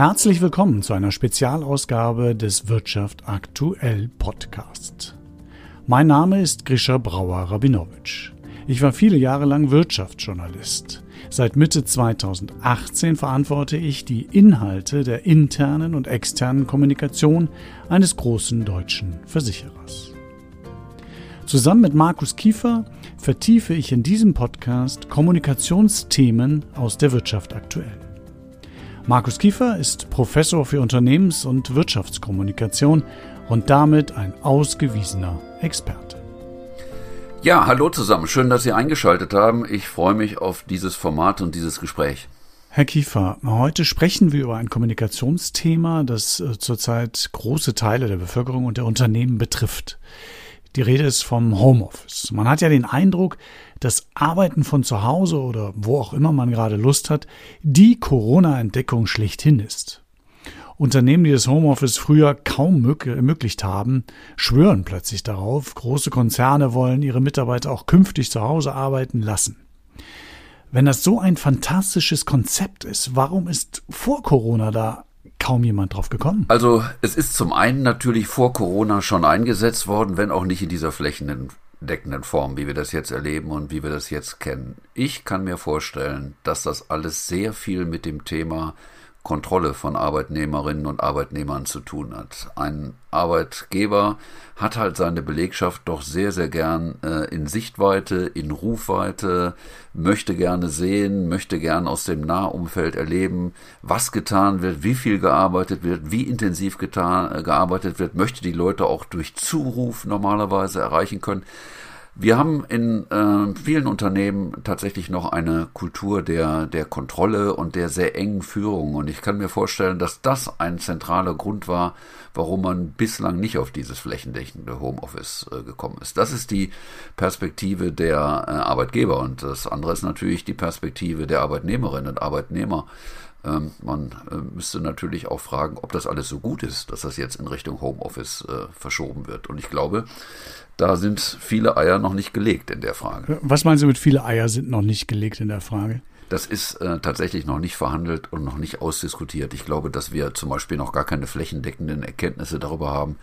Herzlich willkommen zu einer Spezialausgabe des Wirtschaft aktuell Podcast. Mein Name ist Grisha Brauer-Rabinowitsch. Ich war viele Jahre lang Wirtschaftsjournalist. Seit Mitte 2018 verantworte ich die Inhalte der internen und externen Kommunikation eines großen deutschen Versicherers. Zusammen mit Markus Kiefer vertiefe ich in diesem Podcast Kommunikationsthemen aus der Wirtschaft aktuell. Markus Kiefer ist Professor für Unternehmens- und Wirtschaftskommunikation und damit ein ausgewiesener Experte. Ja, hallo zusammen. Schön, dass Sie eingeschaltet haben. Ich freue mich auf dieses Format und dieses Gespräch. Herr Kiefer, heute sprechen wir über ein Kommunikationsthema, das äh, zurzeit große Teile der Bevölkerung und der Unternehmen betrifft. Die Rede ist vom Homeoffice. Man hat ja den Eindruck, dass Arbeiten von zu Hause oder wo auch immer man gerade Lust hat, die Corona-Entdeckung schlechthin ist. Unternehmen, die das Homeoffice früher kaum ermöglicht haben, schwören plötzlich darauf, große Konzerne wollen ihre Mitarbeiter auch künftig zu Hause arbeiten lassen. Wenn das so ein fantastisches Konzept ist, warum ist vor Corona da kaum jemand drauf gekommen. Also es ist zum einen natürlich vor Corona schon eingesetzt worden, wenn auch nicht in dieser flächendeckenden Form, wie wir das jetzt erleben und wie wir das jetzt kennen. Ich kann mir vorstellen, dass das alles sehr viel mit dem Thema Kontrolle von Arbeitnehmerinnen und Arbeitnehmern zu tun hat. Ein Arbeitgeber hat halt seine Belegschaft doch sehr, sehr gern äh, in Sichtweite, in Rufweite, möchte gerne sehen, möchte gern aus dem Nahumfeld erleben, was getan wird, wie viel gearbeitet wird, wie intensiv getan, äh, gearbeitet wird, möchte die Leute auch durch Zuruf normalerweise erreichen können. Wir haben in äh, vielen Unternehmen tatsächlich noch eine Kultur der, der Kontrolle und der sehr engen Führung. Und ich kann mir vorstellen, dass das ein zentraler Grund war, warum man bislang nicht auf dieses flächendeckende Homeoffice äh, gekommen ist. Das ist die Perspektive der äh, Arbeitgeber. Und das andere ist natürlich die Perspektive der Arbeitnehmerinnen und Arbeitnehmer. Ähm, man äh, müsste natürlich auch fragen, ob das alles so gut ist, dass das jetzt in Richtung Homeoffice äh, verschoben wird. Und ich glaube, da sind viele Eier noch nicht gelegt in der Frage. Was meinen Sie mit viele Eier sind noch nicht gelegt in der Frage? Das ist äh, tatsächlich noch nicht verhandelt und noch nicht ausdiskutiert. Ich glaube, dass wir zum Beispiel noch gar keine flächendeckenden Erkenntnisse darüber haben,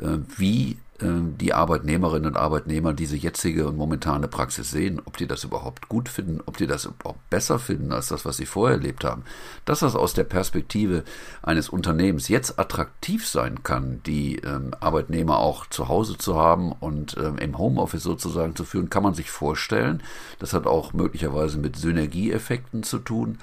äh, wie äh, die Arbeitnehmerinnen und Arbeitnehmer diese jetzige und momentane Praxis sehen, ob die das überhaupt gut finden, ob die das überhaupt besser finden als das, was sie vorher erlebt haben. Dass das aus der Perspektive eines Unternehmens jetzt attraktiv sein kann, die ähm, Arbeitnehmer auch zu Hause zu haben und ähm, im Homeoffice sozusagen zu führen, kann man sich vorstellen. Das hat auch möglicherweise mit Synergieeffekten zu tun.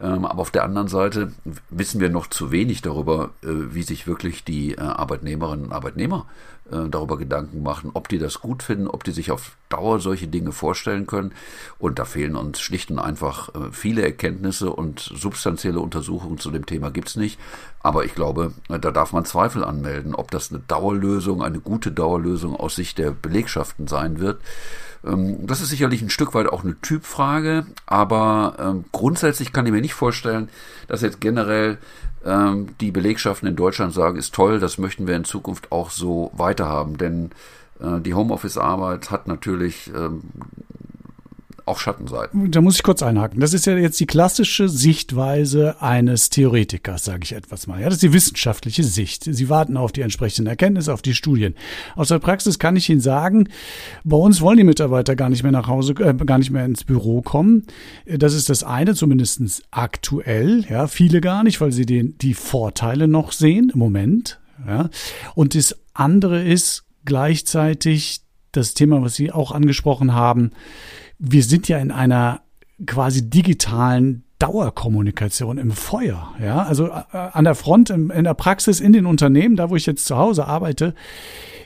Ähm, aber auf der anderen Seite wissen wir noch zu wenig darüber, äh, wie sich wirklich die äh, Arbeitnehmerinnen und Arbeitnehmer äh, darüber Gedanken machen, ob die das gut finden, ob die sich auf Dauer solche Dinge vorstellen können. Und da fehlen uns schlicht und einfach äh, viele Erkenntnisse und substanzielle Untersuchungen zu dem Thema gibt's nicht. Aber ich glaube, äh, da darf man Zweifel anmelden, ob das eine Dauerlösung, eine gute Dauerlösung aus Sicht der Belegschaften sein wird. Ähm, das ist sicherlich ein Stück weit auch eine Typfrage, aber ähm, grundsätzlich kann ich mir nicht vorstellen, dass jetzt generell ähm, die Belegschaften in Deutschland sagen, ist toll, das möchten wir in Zukunft auch so weiterhaben. Denn äh, die Homeoffice-Arbeit hat natürlich ähm, auch Schattenseiten. Da muss ich kurz einhaken. Das ist ja jetzt die klassische Sichtweise eines Theoretikers, sage ich etwas mal. Ja, das ist die wissenschaftliche Sicht. Sie warten auf die entsprechenden Erkenntnisse, auf die Studien. Aus der Praxis kann ich Ihnen sagen, bei uns wollen die Mitarbeiter gar nicht mehr nach Hause, äh, gar nicht mehr ins Büro kommen. Das ist das eine, zumindest aktuell. Ja, viele gar nicht, weil sie den, die Vorteile noch sehen im Moment. Ja, und das andere ist gleichzeitig das Thema, was Sie auch angesprochen haben wir sind ja in einer quasi digitalen Dauerkommunikation im Feuer, ja, also äh, an der Front, in, in der Praxis, in den Unternehmen, da wo ich jetzt zu Hause arbeite,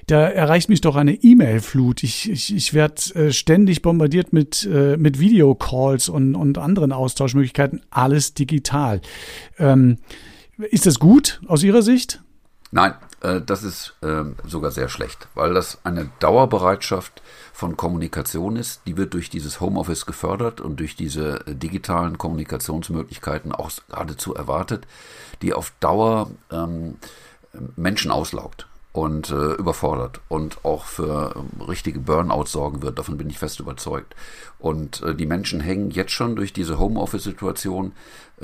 da erreicht mich doch eine E-Mail-Flut. Ich, ich, ich werde äh, ständig bombardiert mit, äh, mit Videocalls und, und anderen Austauschmöglichkeiten, alles digital. Ähm, ist das gut aus Ihrer Sicht? Nein, äh, das ist äh, sogar sehr schlecht, weil das eine Dauerbereitschaft von Kommunikation ist. Die wird durch dieses Homeoffice gefördert und durch diese äh, digitalen Kommunikationsmöglichkeiten auch geradezu erwartet, die auf Dauer ähm, Menschen auslaugt und äh, überfordert und auch für äh, richtige Burnouts sorgen wird. Davon bin ich fest überzeugt. Und äh, die Menschen hängen jetzt schon durch diese Homeoffice-Situation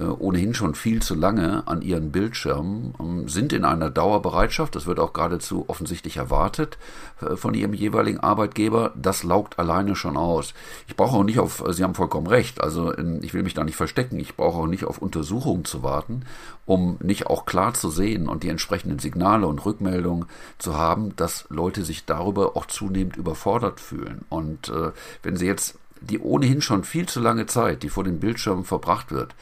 ohnehin schon viel zu lange an ihren Bildschirmen, ähm, sind in einer Dauerbereitschaft, das wird auch geradezu offensichtlich erwartet äh, von ihrem jeweiligen Arbeitgeber, das laugt alleine schon aus. Ich brauche auch nicht auf, Sie haben vollkommen recht, also ich will mich da nicht verstecken, ich brauche auch nicht auf Untersuchungen zu warten, um nicht auch klar zu sehen und die entsprechenden Signale und Rückmeldungen zu haben, dass Leute sich darüber auch zunehmend überfordert fühlen. Und äh, wenn Sie jetzt die ohnehin schon viel zu lange Zeit, die vor den Bildschirmen verbracht wird,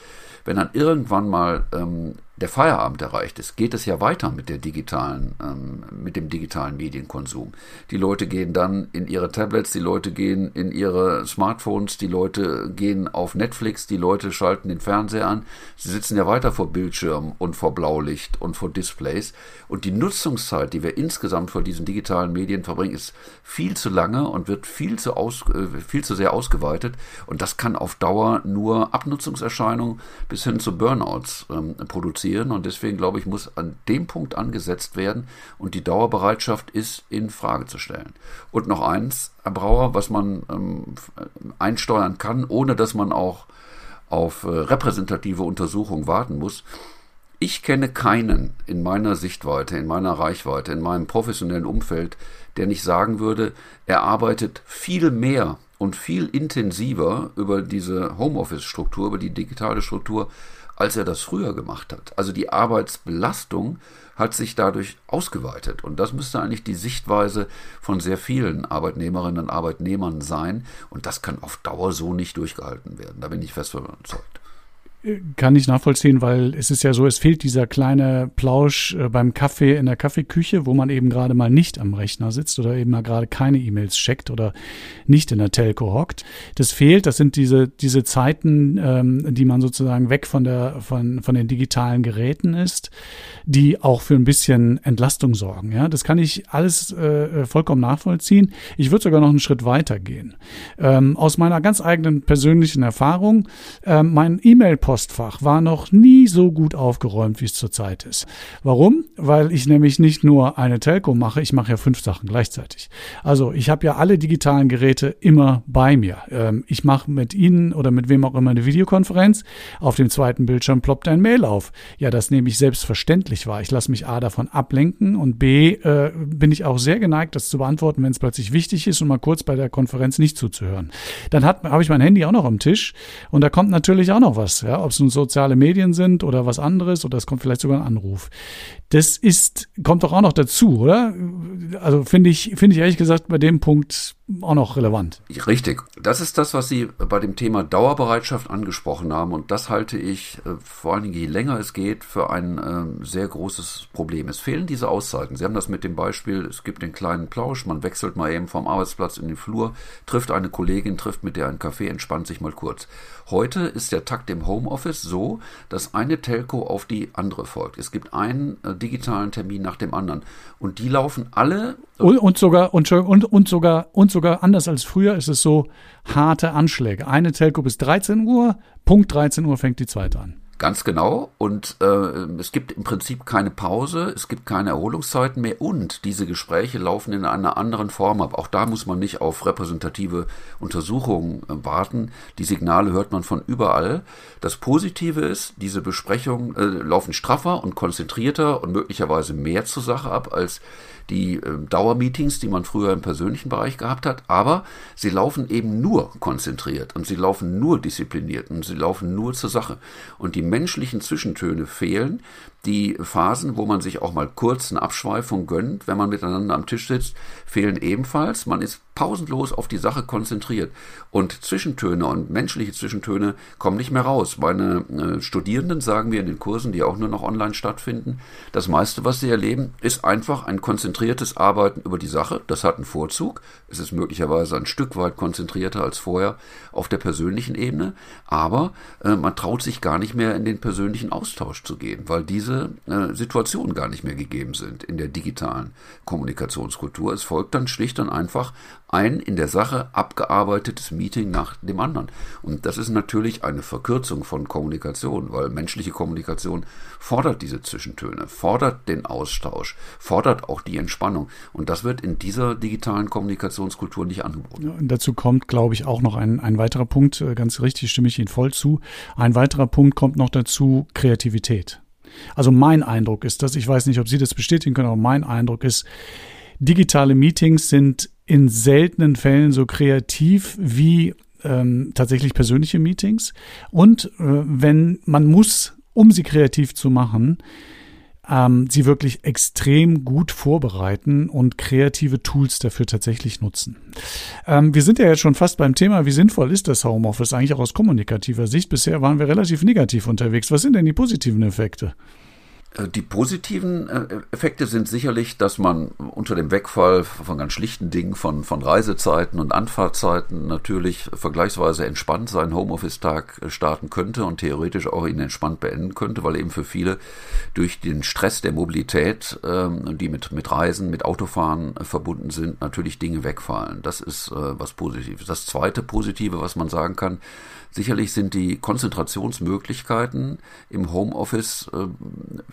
wenn dann irgendwann mal ähm, der Feierabend erreicht ist, geht es ja weiter mit der digitalen, ähm, mit dem digitalen Medienkonsum. Die Leute gehen dann in ihre Tablets, die Leute gehen in ihre Smartphones, die Leute gehen auf Netflix, die Leute schalten den Fernseher an. Sie sitzen ja weiter vor Bildschirmen und vor Blaulicht und vor Displays. Und die Nutzungszeit, die wir insgesamt vor diesen digitalen Medien verbringen, ist viel zu lange und wird viel zu, aus, äh, viel zu sehr ausgeweitet. Und das kann auf Dauer nur Abnutzungserscheinungen bis hin zu Burnouts ähm, produzieren passieren. Und deswegen glaube ich, muss an dem Punkt angesetzt werden und die Dauerbereitschaft ist in Frage zu stellen. Und noch eins, Herr Brauer, was man ähm, einsteuern kann, ohne dass man auch auf äh, repräsentative Untersuchungen warten muss. Ich kenne keinen in meiner Sichtweite, in meiner Reichweite, in meinem professionellen Umfeld, der nicht sagen würde, er arbeitet viel mehr und viel intensiver über diese Homeoffice-Struktur, über die digitale Struktur, als er das früher gemacht hat. Also die Arbeitsbelastung hat sich dadurch ausgeweitet. Und das müsste eigentlich die Sichtweise von sehr vielen Arbeitnehmerinnen und Arbeitnehmern sein. Und das kann auf Dauer so nicht durchgehalten werden. Da bin ich fest überzeugt. Kann ich nachvollziehen, weil es ist ja so, es fehlt dieser kleine Plausch äh, beim Kaffee in der Kaffeeküche, wo man eben gerade mal nicht am Rechner sitzt oder eben mal gerade keine E-Mails checkt oder nicht in der Telco hockt. Das fehlt, das sind diese, diese Zeiten, ähm, die man sozusagen weg von der, von, von den digitalen Geräten ist, die auch für ein bisschen Entlastung sorgen. Ja, das kann ich alles äh, vollkommen nachvollziehen. Ich würde sogar noch einen Schritt weiter gehen. Ähm, aus meiner ganz eigenen persönlichen Erfahrung, äh, mein E-Mail-Post Postfach war noch nie so gut aufgeräumt, wie es zurzeit ist. Warum? Weil ich nämlich nicht nur eine Telco mache, ich mache ja fünf Sachen gleichzeitig. Also ich habe ja alle digitalen Geräte immer bei mir. Ähm, ich mache mit Ihnen oder mit wem auch immer eine Videokonferenz. Auf dem zweiten Bildschirm ploppt ein Mail auf. Ja, das nehme ich selbstverständlich wahr. Ich lasse mich A davon ablenken und B äh, bin ich auch sehr geneigt, das zu beantworten, wenn es plötzlich wichtig ist und mal kurz bei der Konferenz nicht zuzuhören. Dann habe ich mein Handy auch noch am Tisch und da kommt natürlich auch noch was. Ja, ob es nun soziale Medien sind oder was anderes oder es kommt vielleicht sogar ein Anruf. Das ist, kommt doch auch noch dazu, oder? Also finde ich, finde ich ehrlich gesagt bei dem Punkt auch noch relevant. Richtig. Das ist das, was Sie bei dem Thema Dauerbereitschaft angesprochen haben. Und das halte ich, äh, vor allen Dingen je länger es geht, für ein äh, sehr großes Problem. Es fehlen diese Auszeiten. Sie haben das mit dem Beispiel, es gibt den kleinen Plausch, man wechselt mal eben vom Arbeitsplatz in den Flur, trifft eine Kollegin, trifft mit der einen Kaffee, entspannt sich mal kurz. Heute ist der Takt im Homeoffice so, dass eine Telco auf die andere folgt. Es gibt einen äh, digitalen Termin nach dem anderen. Und die laufen alle. Und, und sogar, und, und, und, sogar, und sogar anders als früher ist es so harte Anschläge. Eine Telco bis 13 Uhr, Punkt 13 Uhr fängt die zweite an. Ganz genau. Und äh, es gibt im Prinzip keine Pause, es gibt keine Erholungszeiten mehr und diese Gespräche laufen in einer anderen Form ab. Auch da muss man nicht auf repräsentative Untersuchungen äh, warten. Die Signale hört man von überall. Das Positive ist, diese Besprechungen äh, laufen straffer und konzentrierter und möglicherweise mehr zur Sache ab als die äh, Dauermeetings, die man früher im persönlichen Bereich gehabt hat, aber sie laufen eben nur konzentriert und sie laufen nur diszipliniert und sie laufen nur zur Sache. Und die menschlichen Zwischentöne fehlen, die Phasen, wo man sich auch mal kurz eine Abschweifung gönnt, wenn man miteinander am Tisch sitzt, fehlen ebenfalls. Man ist pausenlos auf die Sache konzentriert. Und Zwischentöne und menschliche Zwischentöne kommen nicht mehr raus. Meine äh, Studierenden sagen mir in den Kursen, die auch nur noch online stattfinden, das meiste, was sie erleben, ist einfach ein konzentriertes Arbeiten über die Sache. Das hat einen Vorzug. Es ist möglicherweise ein Stück weit konzentrierter als vorher auf der persönlichen Ebene. Aber äh, man traut sich gar nicht mehr in den persönlichen Austausch zu gehen, weil diese diese äh, Situationen gar nicht mehr gegeben sind in der digitalen Kommunikationskultur. Es folgt dann schlicht und einfach ein in der Sache abgearbeitetes Meeting nach dem anderen. Und das ist natürlich eine Verkürzung von Kommunikation, weil menschliche Kommunikation fordert diese Zwischentöne, fordert den Austausch, fordert auch die Entspannung. Und das wird in dieser digitalen Kommunikationskultur nicht angeboten. Ja, dazu kommt, glaube ich, auch noch ein, ein weiterer Punkt, äh, ganz richtig stimme ich Ihnen voll zu. Ein weiterer Punkt kommt noch dazu Kreativität. Also mein Eindruck ist das, ich weiß nicht, ob Sie das bestätigen können, aber mein Eindruck ist, digitale Meetings sind in seltenen Fällen so kreativ wie ähm, tatsächlich persönliche Meetings. Und äh, wenn man muss, um sie kreativ zu machen, ähm, sie wirklich extrem gut vorbereiten und kreative Tools dafür tatsächlich nutzen. Ähm, wir sind ja jetzt schon fast beim Thema, wie sinnvoll ist das Homeoffice eigentlich auch aus kommunikativer Sicht? Bisher waren wir relativ negativ unterwegs. Was sind denn die positiven Effekte? Äh, die positiven äh, Effekte sind sicherlich, dass man unter dem Wegfall von ganz schlichten Dingen, von, von Reisezeiten und Anfahrtzeiten natürlich vergleichsweise entspannt seinen Homeoffice-Tag äh, starten könnte und theoretisch auch ihn entspannt beenden könnte, weil eben für viele durch den Stress der Mobilität, ähm, die mit, mit Reisen, mit Autofahren verbunden sind, natürlich Dinge wegfallen. Das ist was Positives. Das zweite Positive, was man sagen kann, Sicherlich sind die Konzentrationsmöglichkeiten im Homeoffice äh,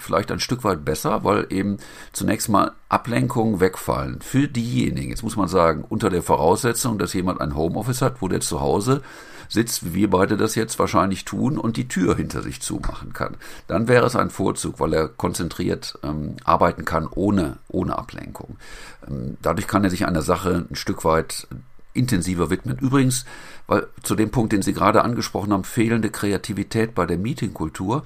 vielleicht ein Stück weit besser, weil eben zunächst mal Ablenkungen wegfallen. Für diejenigen, jetzt muss man sagen, unter der Voraussetzung, dass jemand ein Homeoffice hat, wo der zu Hause sitzt, wie wir beide das jetzt wahrscheinlich tun, und die Tür hinter sich zumachen kann. Dann wäre es ein Vorzug, weil er konzentriert ähm, arbeiten kann ohne, ohne Ablenkung. Ähm, dadurch kann er sich einer Sache ein Stück weit intensiver widmen. Übrigens, weil zu dem Punkt, den Sie gerade angesprochen haben, fehlende Kreativität bei der Meetingkultur.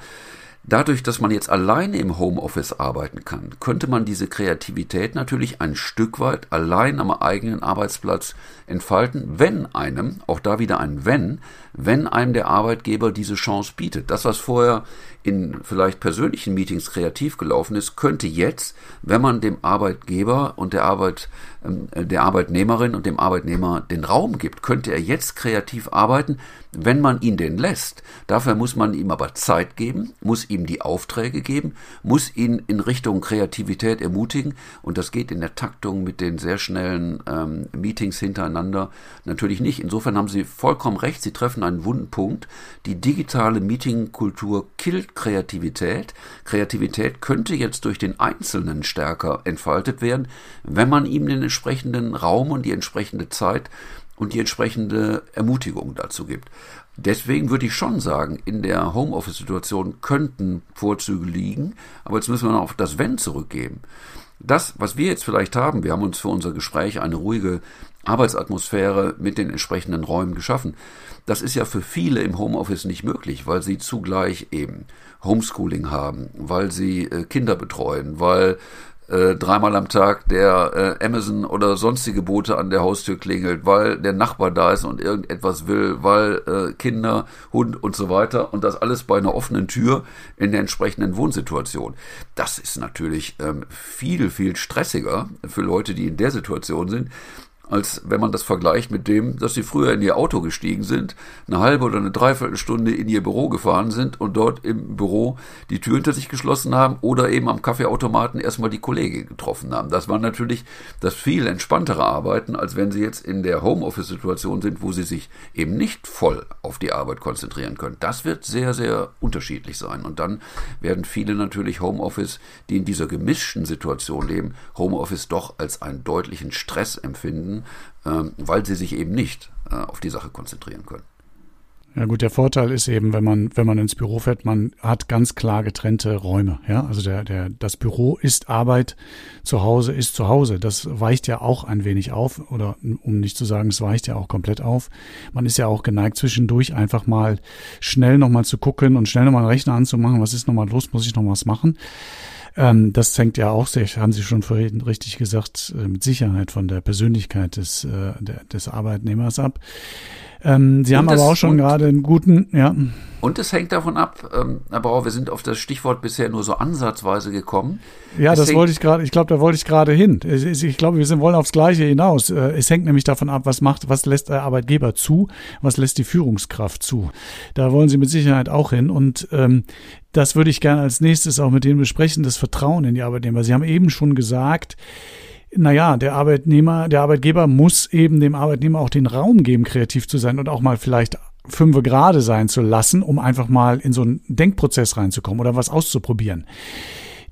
Dadurch, dass man jetzt alleine im Homeoffice arbeiten kann, könnte man diese Kreativität natürlich ein Stück weit allein am eigenen Arbeitsplatz entfalten, wenn einem, auch da wieder ein wenn, wenn einem der Arbeitgeber diese Chance bietet. Das, was vorher in vielleicht persönlichen Meetings kreativ gelaufen ist, könnte jetzt, wenn man dem Arbeitgeber und der Arbeit, äh, der Arbeitnehmerin und dem Arbeitnehmer den Raum gibt, könnte er jetzt kreativ arbeiten, wenn man ihn den lässt. Dafür muss man ihm aber Zeit geben, muss ihm die Aufträge geben, muss ihn in Richtung Kreativität ermutigen und das geht in der Taktung mit den sehr schnellen ähm, Meetings hintereinander natürlich nicht. Insofern haben Sie vollkommen recht, Sie treffen einen wunden Punkt. Die digitale Meetingkultur killt Kreativität. Kreativität könnte jetzt durch den Einzelnen stärker entfaltet werden, wenn man ihm den entsprechenden Raum und die entsprechende Zeit und die entsprechende Ermutigung dazu gibt. Deswegen würde ich schon sagen, in der Homeoffice-Situation könnten Vorzüge liegen, aber jetzt müssen wir noch auf das Wenn zurückgeben. Das, was wir jetzt vielleicht haben, wir haben uns für unser Gespräch eine ruhige Arbeitsatmosphäre mit den entsprechenden Räumen geschaffen. Das ist ja für viele im Homeoffice nicht möglich, weil sie zugleich eben Homeschooling haben, weil sie äh, Kinder betreuen, weil äh, dreimal am Tag der äh, Amazon oder sonstige Boote an der Haustür klingelt, weil der Nachbar da ist und irgendetwas will, weil äh, Kinder, Hund und so weiter und das alles bei einer offenen Tür in der entsprechenden Wohnsituation. Das ist natürlich ähm, viel, viel stressiger für Leute, die in der Situation sind, als wenn man das vergleicht mit dem, dass sie früher in ihr Auto gestiegen sind, eine halbe oder eine Dreiviertelstunde in ihr Büro gefahren sind und dort im Büro die Tür hinter sich geschlossen haben oder eben am Kaffeeautomaten erstmal die Kollegen getroffen haben. Das war natürlich das viel entspanntere Arbeiten, als wenn sie jetzt in der Homeoffice-Situation sind, wo sie sich eben nicht voll auf die Arbeit konzentrieren können. Das wird sehr, sehr unterschiedlich sein. Und dann werden viele natürlich Homeoffice, die in dieser gemischten Situation leben, Homeoffice doch als einen deutlichen Stress empfinden werden, ähm, weil sie sich eben nicht äh, auf die Sache konzentrieren können. Ja gut, der Vorteil ist eben, wenn man, wenn man ins Büro fährt, man hat ganz klar getrennte Räume. Ja, also der, der, das Büro ist Arbeit, zu Hause ist zu Hause. Das weicht ja auch ein wenig auf, oder um nicht zu sagen, es weicht ja auch komplett auf. Man ist ja auch geneigt, zwischendurch einfach mal schnell nochmal zu gucken und schnell nochmal einen Rechner anzumachen. Was ist nochmal los? Muss ich noch was machen? Ähm, das hängt ja auch, sehr, haben Sie schon vorhin richtig gesagt, äh, mit Sicherheit von der Persönlichkeit des, äh, der, des Arbeitnehmers ab. Ähm, Sie und haben das, aber auch schon gerade einen guten, ja. Und es hängt davon ab, ähm, Herr Brauer, wir sind auf das Stichwort bisher nur so ansatzweise gekommen. Ja, es das wollte ich gerade, ich glaube, da wollte ich gerade hin. Ich, ich glaube, wir sind, wollen aufs Gleiche hinaus. Äh, es hängt nämlich davon ab, was macht, was lässt der Arbeitgeber zu, was lässt die Führungskraft zu. Da wollen Sie mit Sicherheit auch hin. Und ähm, das würde ich gerne als nächstes auch mit Ihnen besprechen, das Vertrauen in die Arbeitnehmer. Sie haben eben schon gesagt, naja, der Arbeitnehmer, der Arbeitgeber muss eben dem Arbeitnehmer auch den Raum geben, kreativ zu sein und auch mal vielleicht fünf gerade sein zu lassen, um einfach mal in so einen Denkprozess reinzukommen oder was auszuprobieren.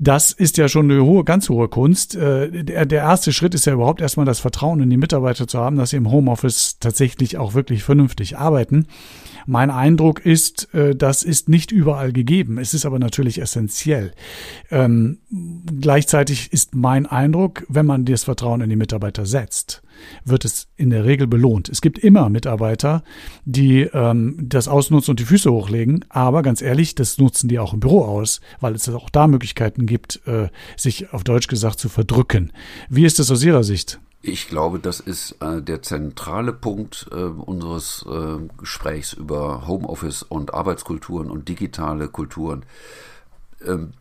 Das ist ja schon eine hohe, ganz hohe Kunst. Äh, der, erste Schritt ist ja überhaupt erstmal das Vertrauen in die Mitarbeiter zu haben, dass sie im Homeoffice tatsächlich auch wirklich vernünftig arbeiten. Mein Eindruck ist, äh, das ist nicht überall gegeben. Es ist aber natürlich essentiell. Ähm, gleichzeitig ist mein Eindruck, wenn man das Vertrauen in die Mitarbeiter setzt, wird es in der Regel belohnt. Es gibt immer Mitarbeiter, die ähm, das ausnutzen und die Füße hochlegen, aber ganz ehrlich, das nutzen die auch im Büro aus, weil es auch da Möglichkeiten gibt, äh, sich auf Deutsch gesagt zu verdrücken. Wie ist das aus Ihrer Sicht? Ich glaube, das ist äh, der zentrale Punkt äh, unseres äh, Gesprächs über Homeoffice und Arbeitskulturen und digitale Kulturen. Ähm,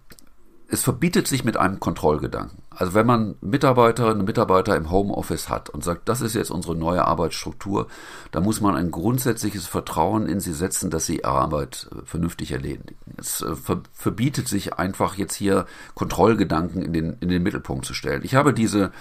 es verbietet sich mit einem Kontrollgedanken. Also wenn man Mitarbeiterinnen und Mitarbeiter im Homeoffice hat und sagt, das ist jetzt unsere neue Arbeitsstruktur, da muss man ein grundsätzliches Vertrauen in sie setzen, dass sie ihre Arbeit äh, vernünftig erledigen. Es äh, verbietet sich einfach jetzt hier Kontrollgedanken in den, in den Mittelpunkt zu stellen. Ich habe diese,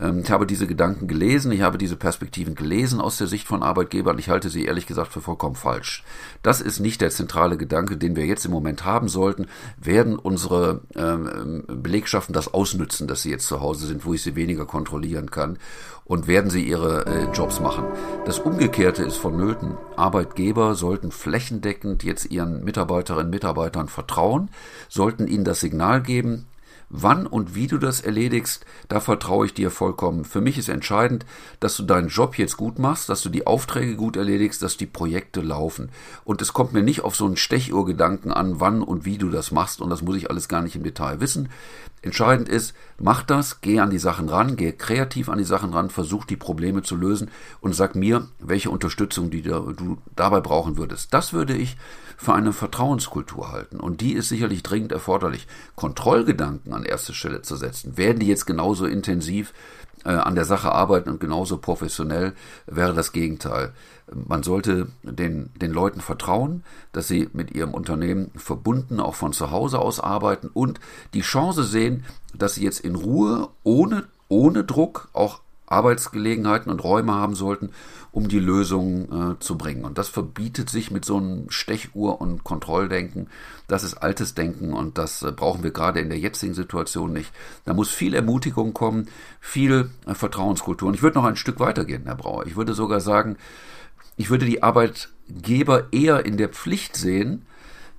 ähm, ich habe diese Gedanken gelesen, ich habe diese Perspektiven gelesen aus der Sicht von Arbeitgebern. Ich halte sie ehrlich gesagt für vollkommen falsch. Das ist nicht der zentrale Gedanke, den wir jetzt im Moment haben sollten. Werden unsere ähm, Belegschaften das ausnützen, dass sie jetzt zu Hause sind, wo ich sie weniger kontrollieren kann und werden sie ihre äh, Jobs machen. Das Umgekehrte ist vonnöten. Arbeitgeber sollten flächendeckend jetzt ihren Mitarbeiterinnen und Mitarbeitern vertrauen, sollten ihnen das Signal geben, Wann und wie du das erledigst, da vertraue ich dir vollkommen. Für mich ist entscheidend, dass du deinen Job jetzt gut machst, dass du die Aufträge gut erledigst, dass die Projekte laufen. Und es kommt mir nicht auf so einen Stechuhrgedanken an, wann und wie du das machst. Und das muss ich alles gar nicht im Detail wissen. Entscheidend ist, mach das, geh an die Sachen ran, geh kreativ an die Sachen ran, versuch die Probleme zu lösen und sag mir, welche Unterstützung die du dabei brauchen würdest. Das würde ich für eine Vertrauenskultur halten. Und die ist sicherlich dringend erforderlich. Kontrollgedanken an erste Stelle zu setzen. Werden die jetzt genauso intensiv an der Sache arbeiten und genauso professionell, wäre das Gegenteil. Man sollte den, den Leuten vertrauen, dass sie mit ihrem Unternehmen verbunden auch von zu Hause aus arbeiten und die Chance sehen, dass sie jetzt in Ruhe, ohne, ohne Druck auch Arbeitsgelegenheiten und Räume haben sollten, um die Lösung äh, zu bringen. Und das verbietet sich mit so einem Stechuhr- und Kontrolldenken. Das ist altes Denken und das äh, brauchen wir gerade in der jetzigen Situation nicht. Da muss viel Ermutigung kommen, viel äh, Vertrauenskultur. Und ich würde noch ein Stück weitergehen, Herr Brauer. Ich würde sogar sagen, ich würde die Arbeitgeber eher in der Pflicht sehen,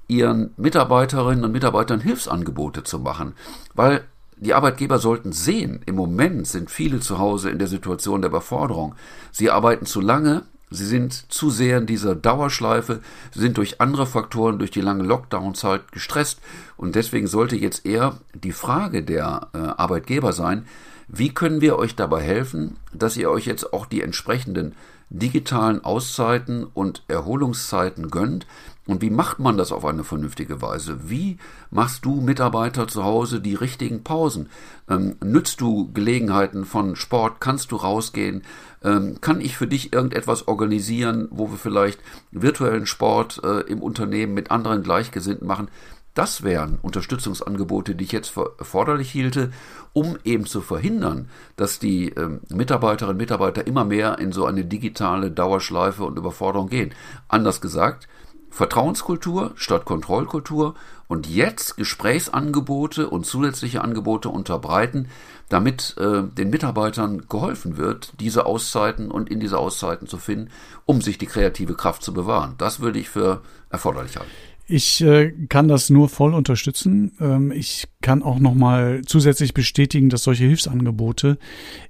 ihren Mitarbeiterinnen und Mitarbeitern Hilfsangebote zu machen, weil die Arbeitgeber sollten sehen, im Moment sind viele zu Hause in der Situation der Überforderung. Sie arbeiten zu lange, sie sind zu sehr in dieser Dauerschleife, sie sind durch andere Faktoren, durch die lange Lockdown-Zeit gestresst und deswegen sollte jetzt eher die Frage der äh, Arbeitgeber sein, wie können wir euch dabei helfen, dass ihr euch jetzt auch die entsprechenden digitalen Auszeiten und Erholungszeiten gönnt, und wie macht man das auf eine vernünftige Weise? Wie machst du Mitarbeiter zu Hause die richtigen Pausen? Ähm, nützt du Gelegenheiten von Sport? Kannst du rausgehen? Ähm, kann ich für dich irgendetwas organisieren, wo wir vielleicht virtuellen Sport äh, im Unternehmen mit anderen Gleichgesinnten machen? Das wären Unterstützungsangebote, die ich jetzt für erforderlich hielte, um eben zu verhindern, dass die ähm, Mitarbeiterinnen und Mitarbeiter immer mehr in so eine digitale Dauerschleife und Überforderung gehen. Anders gesagt, Vertrauenskultur statt Kontrollkultur und jetzt Gesprächsangebote und zusätzliche Angebote unterbreiten, damit äh, den Mitarbeitern geholfen wird, diese Auszeiten und in diese Auszeiten zu finden, um sich die kreative Kraft zu bewahren. Das würde ich für erforderlich halten. Ich äh, kann das nur voll unterstützen. Ähm, ich kann auch nochmal zusätzlich bestätigen, dass solche Hilfsangebote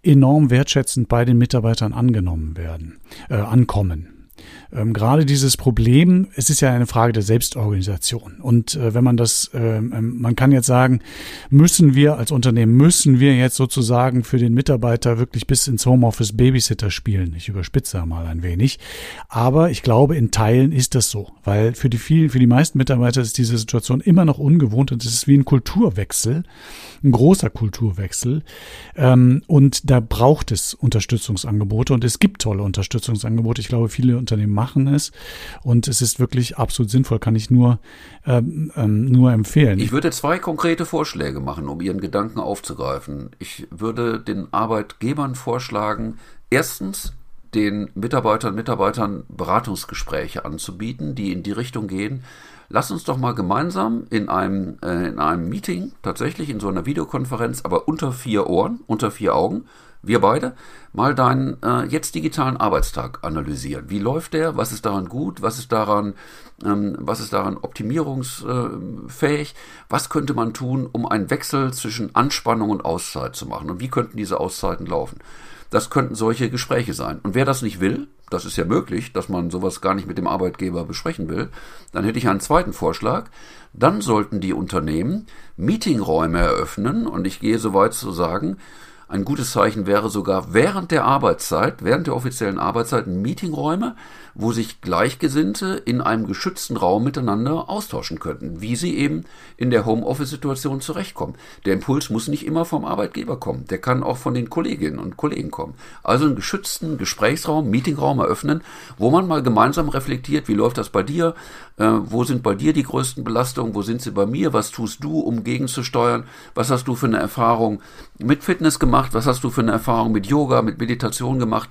enorm wertschätzend bei den Mitarbeitern angenommen werden, äh, ankommen ähm, gerade dieses Problem, es ist ja eine Frage der Selbstorganisation. Und äh, wenn man das, ähm, man kann jetzt sagen, müssen wir als Unternehmen, müssen wir jetzt sozusagen für den Mitarbeiter wirklich bis ins Homeoffice Babysitter spielen. Ich überspitze mal ein wenig. Aber ich glaube, in Teilen ist das so, weil für die vielen, für die meisten Mitarbeiter ist diese Situation immer noch ungewohnt und es ist wie ein Kulturwechsel, ein großer Kulturwechsel. Ähm, und da braucht es Unterstützungsangebote und es gibt tolle Unterstützungsangebote. Ich glaube, viele Unternehmen machen es. Und es ist wirklich absolut sinnvoll, kann ich nur, ähm, ähm, nur empfehlen. Ich würde zwei konkrete Vorschläge machen, um Ihren Gedanken aufzugreifen. Ich würde den Arbeitgebern vorschlagen, erstens den Mitarbeitern und Mitarbeitern Beratungsgespräche anzubieten, die in die Richtung gehen, lass uns doch mal gemeinsam in einem, äh, in einem Meeting, tatsächlich in so einer Videokonferenz, aber unter vier Ohren, unter vier Augen, wir beide, mal deinen äh, jetzt digitalen Arbeitstag analysieren. Wie läuft der? Was ist daran gut? Was ist daran, ähm, was ist daran optimierungsfähig? Was könnte man tun, um einen Wechsel zwischen Anspannung und Auszeit zu machen? Und wie könnten diese Auszeiten laufen? Das könnten solche Gespräche sein. Und wer das nicht will, das ist ja möglich, dass man sowas gar nicht mit dem Arbeitgeber besprechen will, dann hätte ich einen zweiten Vorschlag. Dann sollten die Unternehmen Meetingräume eröffnen und ich gehe so weit zu sagen, ein gutes Zeichen wäre sogar während der Arbeitszeit, während der offiziellen Arbeitszeit Meetingräume, wo sich Gleichgesinnte in einem geschützten Raum miteinander austauschen könnten, wie sie eben in der Homeoffice-Situation zurechtkommen. Der Impuls muss nicht immer vom Arbeitgeber kommen, der kann auch von den Kolleginnen und Kollegen kommen. Also einen geschützten Gesprächsraum, Meetingraum eröffnen, wo man mal gemeinsam reflektiert, wie läuft das bei dir, äh, wo sind bei dir die größten Belastungen, wo sind sie bei mir, was tust du, um gegenzusteuern, was hast du für eine Erfahrung mit Fitness gemacht, was hast du für eine Erfahrung mit Yoga, mit Meditation gemacht,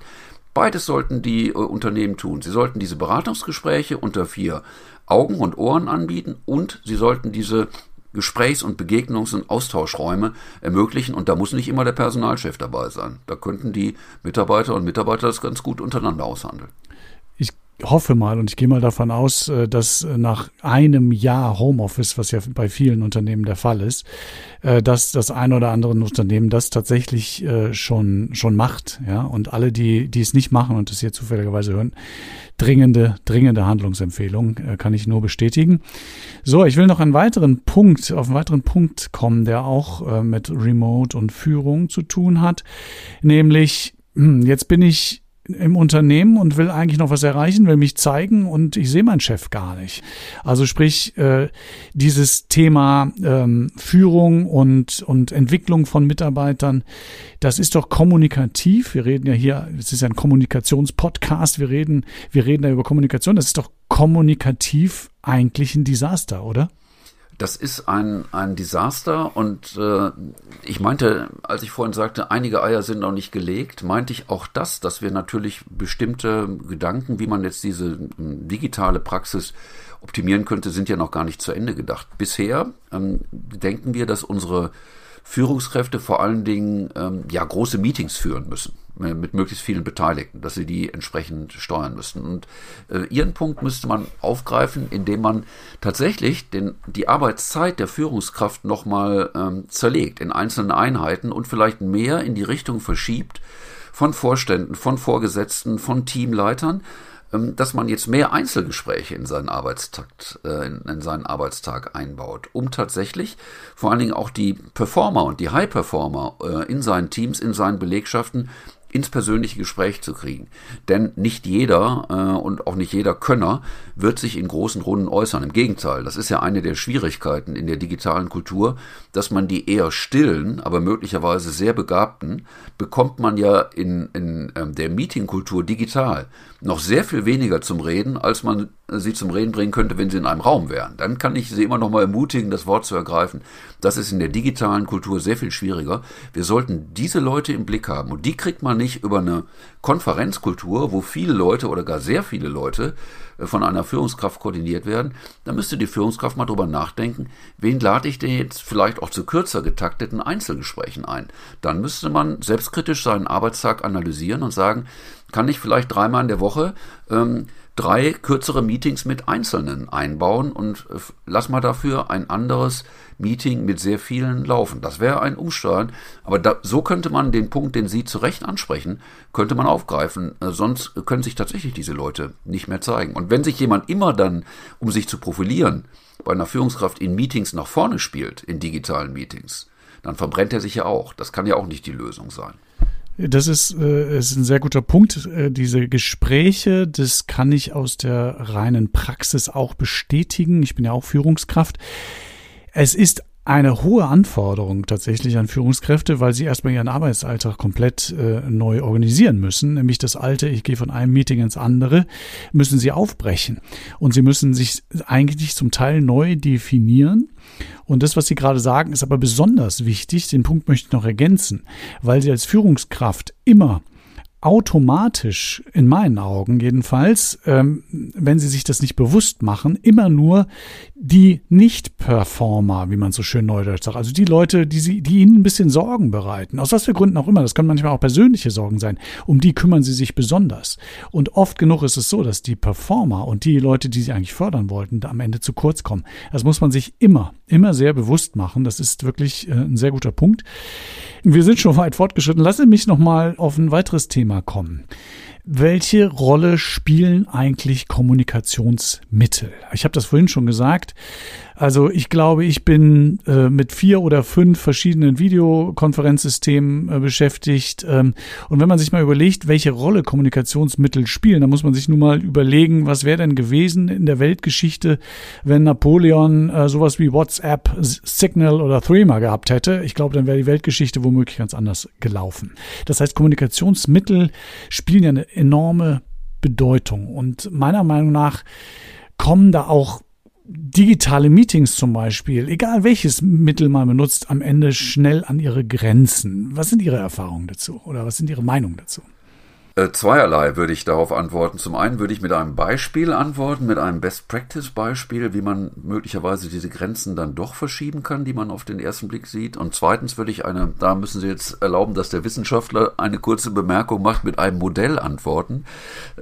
Beides sollten die äh, Unternehmen tun. Sie sollten diese Beratungsgespräche unter vier Augen und Ohren anbieten und sie sollten diese Gesprächs- und Begegnungs- und Austauschräume ermöglichen. Und da muss nicht immer der Personalchef dabei sein. Da könnten die Mitarbeiter und Mitarbeiter das ganz gut untereinander aushandeln hoffe mal und ich gehe mal davon aus, äh, dass nach einem Jahr Homeoffice, was ja bei vielen Unternehmen der Fall ist, äh, dass das ein oder andere Unternehmen das tatsächlich äh, schon schon macht, ja und alle, die die es nicht machen und es hier zufälligerweise hören, dringende dringende Handlungsempfehlung kann ich nur bestätigen. So, ich will noch einen weiteren Punkt auf einen weiteren Punkt kommen, der auch mit Remote und Führung zu tun hat, nämlich hm, jetzt bin ich im Unternehmen und will eigentlich noch was erreichen, will mich zeigen und ich sehe meinen Chef gar nicht. Also sprich, äh, dieses Thema ähm, Führung und, und Entwicklung von Mitarbeitern, das ist doch kommunikativ. Wir reden ja hier, es ist ja ein Kommunikationspodcast, wir reden, wir reden da über Kommunikation, das ist doch kommunikativ eigentlich ein Desaster, oder? Das ist ein, ein Desaster und äh, ich meinte, als ich vorhin sagte, einige Eier sind noch nicht gelegt, meinte ich auch das, dass wir natürlich bestimmte Gedanken, wie man jetzt diese hm, digitale Praxis optimieren könnte, sind ja noch gar nicht zu Ende gedacht. Bisher ähm, denken wir, dass unsere Führungskräfte vor allen Dingen ähm, ja große Meetings führen müssen äh, mit möglichst vielen Beteiligten, dass sie die entsprechend steuern müssen. Und äh, ihren Punkt müsste man aufgreifen, indem man tatsächlich den, die Arbeitszeit der Führungskraft nochmal ähm, zerlegt in einzelne Einheiten und vielleicht mehr in die Richtung verschiebt von Vorständen, von Vorgesetzten, von Teamleitern, dass man jetzt mehr Einzelgespräche in seinen Arbeitstakt, äh, in, seinen Arbeitstag einbaut, um tatsächlich vor allen Dingen auch die Performer und die High Performer äh, in seinen Teams, in seinen Belegschaften ins persönliche Gespräch zu kriegen. Denn nicht jeder äh, und auch nicht jeder Könner wird sich in großen Runden äußern. Im Gegenteil, das ist ja eine der Schwierigkeiten in der digitalen Kultur, dass man die eher stillen, aber möglicherweise sehr begabten, bekommt man ja in, in ähm, der Meetingkultur digital noch sehr viel weniger zum Reden, als man sie zum Reden bringen könnte, wenn sie in einem Raum wären. Dann kann ich sie immer noch mal ermutigen, das Wort zu ergreifen. Das ist in der digitalen Kultur sehr viel schwieriger. Wir sollten diese Leute im Blick haben und die kriegt man nicht über eine Konferenzkultur, wo viele Leute oder gar sehr viele Leute äh, von einer Führungskraft koordiniert werden. Da müsste die Führungskraft mal drüber nachdenken, wen lade ich denn jetzt vielleicht auch zu kürzer getakteten Einzelgesprächen ein. Dann müsste man selbstkritisch seinen Arbeitstag analysieren und sagen, kann ich vielleicht dreimal in der Woche ähm, drei kürzere Meetings mit Einzelnen einbauen und äh, lass mal dafür ein anderes Meeting mit sehr vielen laufen. Das wäre ein Umsteuern, aber da, so könnte man den Punkt, den Sie zu Recht ansprechen, könnte man aufgreifen. Äh, sonst können sich tatsächlich diese Leute nicht mehr zeigen. Und wenn sich jemand immer dann, um sich zu profilieren, bei einer Führungskraft in Meetings nach vorne spielt, in digitalen Meetings, dann verbrennt er sich ja auch. Das kann ja auch nicht die Lösung sein. Das ist, äh, ist ein sehr guter Punkt. Äh, diese Gespräche, das kann ich aus der reinen Praxis auch bestätigen. Ich bin ja auch Führungskraft. Es ist eine hohe Anforderung tatsächlich an Führungskräfte, weil sie erstmal ihren Arbeitsalltag komplett äh, neu organisieren müssen. Nämlich das alte, ich gehe von einem Meeting ins andere, müssen sie aufbrechen. Und sie müssen sich eigentlich zum Teil neu definieren. Und das, was Sie gerade sagen, ist aber besonders wichtig. Den Punkt möchte ich noch ergänzen, weil Sie als Führungskraft immer automatisch, in meinen Augen jedenfalls, ähm, wenn sie sich das nicht bewusst machen, immer nur die Nicht-Performer, wie man so schön neudeutsch sagt. Also die Leute, die, sie, die ihnen ein bisschen Sorgen bereiten. Aus was für Gründen auch immer. Das können manchmal auch persönliche Sorgen sein. Um die kümmern sie sich besonders. Und oft genug ist es so, dass die Performer und die Leute, die sie eigentlich fördern wollten, am Ende zu kurz kommen. Das muss man sich immer, immer sehr bewusst machen. Das ist wirklich äh, ein sehr guter Punkt. Wir sind schon weit fortgeschritten. Lasse mich noch mal auf ein weiteres Thema kommen. Welche Rolle spielen eigentlich Kommunikationsmittel? Ich habe das vorhin schon gesagt. Also ich glaube, ich bin äh, mit vier oder fünf verschiedenen Videokonferenzsystemen äh, beschäftigt. Ähm, und wenn man sich mal überlegt, welche Rolle Kommunikationsmittel spielen, dann muss man sich nun mal überlegen, was wäre denn gewesen in der Weltgeschichte, wenn Napoleon äh, sowas wie WhatsApp, Signal oder Threema gehabt hätte. Ich glaube, dann wäre die Weltgeschichte womöglich ganz anders gelaufen. Das heißt, Kommunikationsmittel spielen ja eine enorme Bedeutung. Und meiner Meinung nach kommen da auch digitale Meetings zum Beispiel, egal welches Mittel man benutzt, am Ende schnell an ihre Grenzen. Was sind Ihre Erfahrungen dazu oder was sind Ihre Meinungen dazu? Äh, zweierlei würde ich darauf antworten. Zum einen würde ich mit einem Beispiel antworten, mit einem Best-Practice-Beispiel, wie man möglicherweise diese Grenzen dann doch verschieben kann, die man auf den ersten Blick sieht. Und zweitens würde ich eine, da müssen Sie jetzt erlauben, dass der Wissenschaftler eine kurze Bemerkung macht, mit einem Modell antworten.